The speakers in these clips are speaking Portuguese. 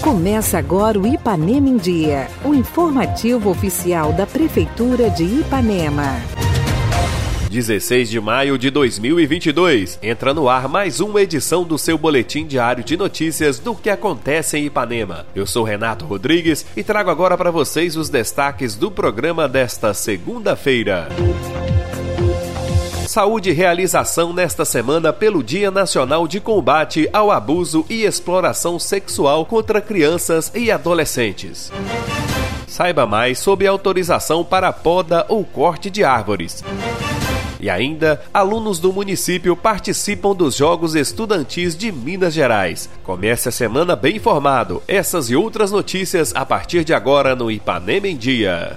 Começa agora o Ipanema em Dia, o informativo oficial da Prefeitura de Ipanema. 16 de maio de 2022. Entra no ar mais uma edição do seu boletim diário de notícias do que acontece em Ipanema. Eu sou Renato Rodrigues e trago agora para vocês os destaques do programa desta segunda-feira. Saúde realização nesta semana pelo Dia Nacional de Combate ao Abuso e Exploração Sexual contra Crianças e Adolescentes. Saiba mais sobre autorização para poda ou corte de árvores. E ainda, alunos do município participam dos Jogos Estudantis de Minas Gerais. Comece a semana bem informado. Essas e outras notícias a partir de agora no Ipanema em Dia.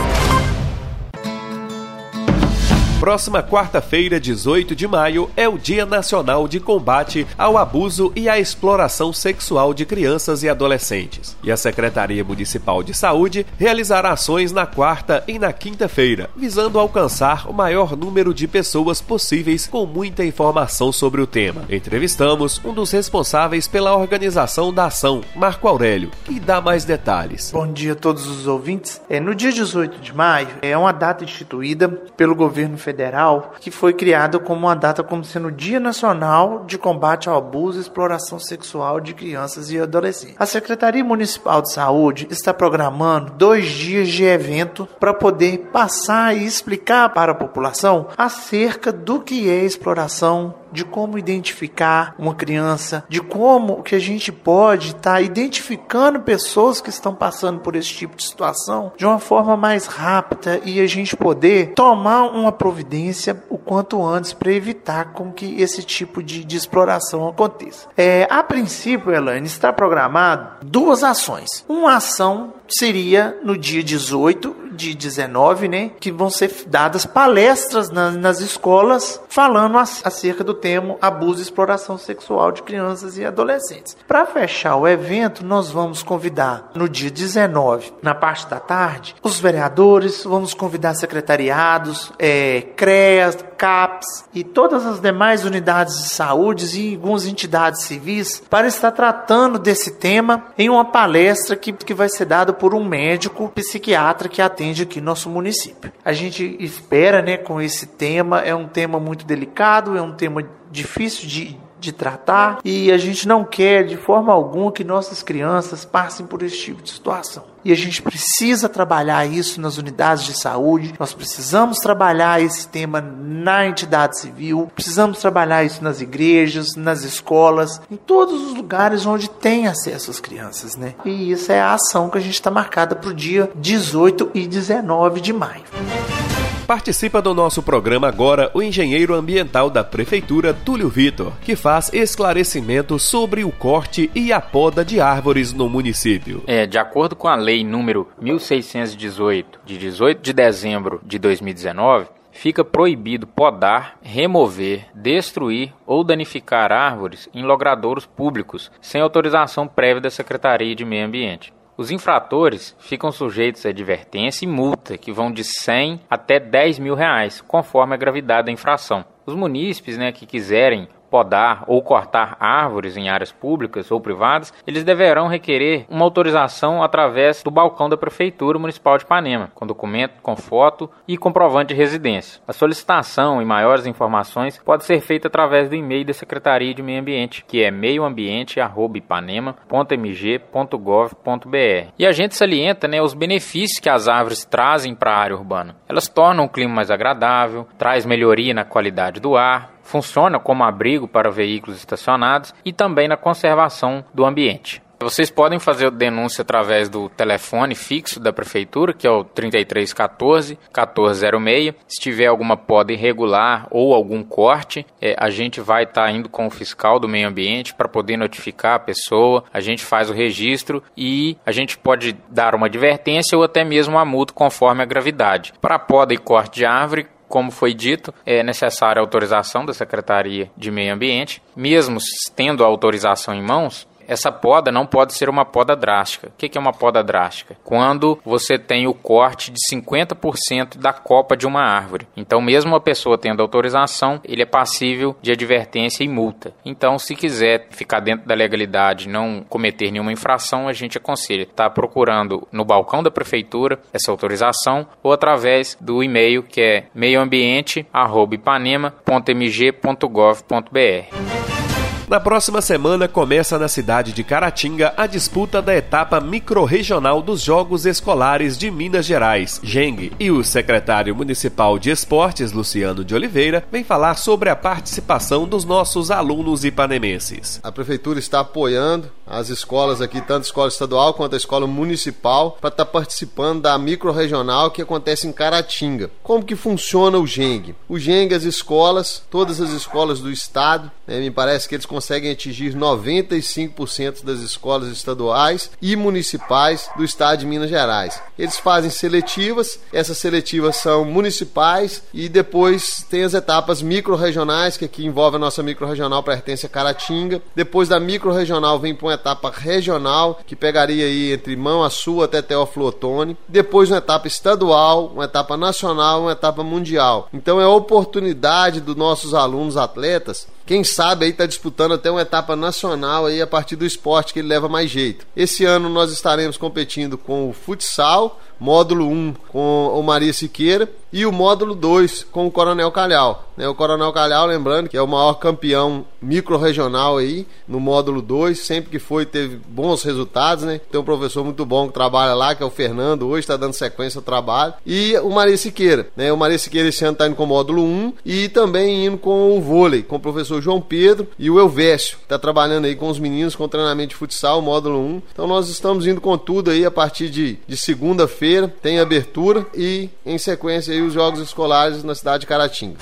Próxima quarta-feira, 18 de maio, é o Dia Nacional de Combate ao Abuso e à Exploração Sexual de Crianças e Adolescentes. E a Secretaria Municipal de Saúde realizará ações na quarta e na quinta-feira, visando alcançar o maior número de pessoas possíveis com muita informação sobre o tema. Entrevistamos um dos responsáveis pela organização da ação, Marco Aurélio, que dá mais detalhes. Bom dia a todos os ouvintes. É, no dia 18 de maio é uma data instituída pelo governo federal Federal, que foi criado como uma data como sendo o Dia Nacional de Combate ao Abuso e Exploração Sexual de Crianças e Adolescentes. A Secretaria Municipal de Saúde está programando dois dias de evento para poder passar e explicar para a população acerca do que é exploração de como identificar uma criança, de como que a gente pode estar tá identificando pessoas que estão passando por esse tipo de situação de uma forma mais rápida e a gente poder tomar uma providência o quanto antes para evitar com que esse tipo de, de exploração aconteça. É, a princípio, Elaine, está programado duas ações. Uma ação seria no dia 18 de 19, né, que vão ser dadas palestras nas, nas escolas falando acerca do tema abuso e exploração sexual de crianças e adolescentes. Para fechar o evento, nós vamos convidar no dia 19, na parte da tarde, os vereadores, vamos convidar secretariados, é, CREAS, CAPS e todas as demais unidades de saúde e algumas entidades civis para estar tratando desse tema em uma palestra que, que vai ser dada por um médico psiquiatra que atende aqui no nosso município. A gente espera, né, com esse tema, é um tema muito delicado, é um tema difícil de de tratar e a gente não quer de forma alguma que nossas crianças passem por esse tipo de situação. E a gente precisa trabalhar isso nas unidades de saúde, nós precisamos trabalhar esse tema na entidade civil, precisamos trabalhar isso nas igrejas, nas escolas, em todos os lugares onde tem acesso às crianças, né? E isso é a ação que a gente está marcada para o dia 18 e 19 de maio. Participa do nosso programa agora o engenheiro ambiental da Prefeitura, Túlio Vitor, que faz esclarecimento sobre o corte e a poda de árvores no município. É, de acordo com a lei número 1618, de 18 de dezembro de 2019, fica proibido podar, remover, destruir ou danificar árvores em logradouros públicos sem autorização prévia da Secretaria de Meio Ambiente. Os infratores ficam sujeitos a advertência e multa, que vão de 100 até 10 mil reais, conforme a gravidade da infração. Os munícipes né, que quiserem podar ou cortar árvores em áreas públicas ou privadas, eles deverão requerer uma autorização através do balcão da Prefeitura Municipal de Ipanema, com documento, com foto e comprovante de residência. A solicitação e maiores informações pode ser feita através do e-mail da Secretaria de Meio Ambiente, que é meioambiente@ipanema.mg.gov.br. E a gente salienta né, os benefícios que as árvores trazem para a área urbana. Elas tornam o clima mais agradável, traz melhoria na qualidade do ar, funciona como abrigo para veículos estacionados e também na conservação do ambiente. Vocês podem fazer denúncia através do telefone fixo da prefeitura, que é o 3314 1406. Se tiver alguma poda irregular ou algum corte, é, a gente vai estar tá indo com o fiscal do meio ambiente para poder notificar a pessoa. A gente faz o registro e a gente pode dar uma advertência ou até mesmo uma multa conforme a gravidade. Para poda e corte de árvore, como foi dito, é necessária a autorização da Secretaria de Meio Ambiente. Mesmo tendo a autorização em mãos, essa poda não pode ser uma poda drástica. O que é uma poda drástica? Quando você tem o corte de 50% da copa de uma árvore. Então, mesmo a pessoa tendo autorização, ele é passível de advertência e multa. Então, se quiser ficar dentro da legalidade, não cometer nenhuma infração, a gente aconselha estar tá procurando no balcão da prefeitura essa autorização ou através do e-mail que é meioambiente@ipanema.mg.gov.br. Na próxima semana começa na cidade de Caratinga a disputa da etapa microrregional dos Jogos Escolares de Minas Gerais, GENG, e o secretário municipal de Esportes, Luciano de Oliveira, vem falar sobre a participação dos nossos alunos ipanemenses. A prefeitura está apoiando as escolas aqui, tanto a escola estadual quanto a escola municipal, para estar tá participando da microrregional que acontece em Caratinga. Como que funciona o GENG? O GENG, as escolas, todas as escolas do estado, né, me parece que eles conseguem atingir 95% das escolas estaduais e municipais do estado de Minas Gerais. Eles fazem seletivas, essas seletivas são municipais e depois tem as etapas micro-regionais, que aqui envolve a nossa micro-regional pertence a Caratinga. Depois da micro-regional vem para uma etapa regional, que pegaria aí entre Mão a Sul até Teófilo Otoni. Depois uma etapa estadual, uma etapa nacional, uma etapa mundial. Então é a oportunidade dos nossos alunos atletas quem sabe aí está disputando até uma etapa nacional aí a partir do esporte que ele leva mais jeito. Esse ano nós estaremos competindo com o futsal, módulo 1 com o Maria Siqueira e o módulo 2 com o Coronel Calhau. Né? O Coronel Calhau, lembrando que é o maior campeão micro-regional aí no módulo 2, sempre que foi teve bons resultados, né? Tem um professor muito bom que trabalha lá, que é o Fernando, hoje está dando sequência ao trabalho. E o Maria Siqueira, né? O Maria Siqueira esse ano está indo com o módulo 1 e também indo com o vôlei, com o professor João Pedro e o Elvésio, está trabalhando aí com os meninos com treinamento de futsal, módulo 1. Então nós estamos indo com tudo aí a partir de, de segunda-feira tem abertura e, em sequência, aí, os Jogos Escolares na cidade de Caratinga.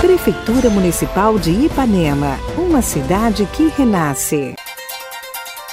Prefeitura Municipal de Ipanema, uma cidade que renasce.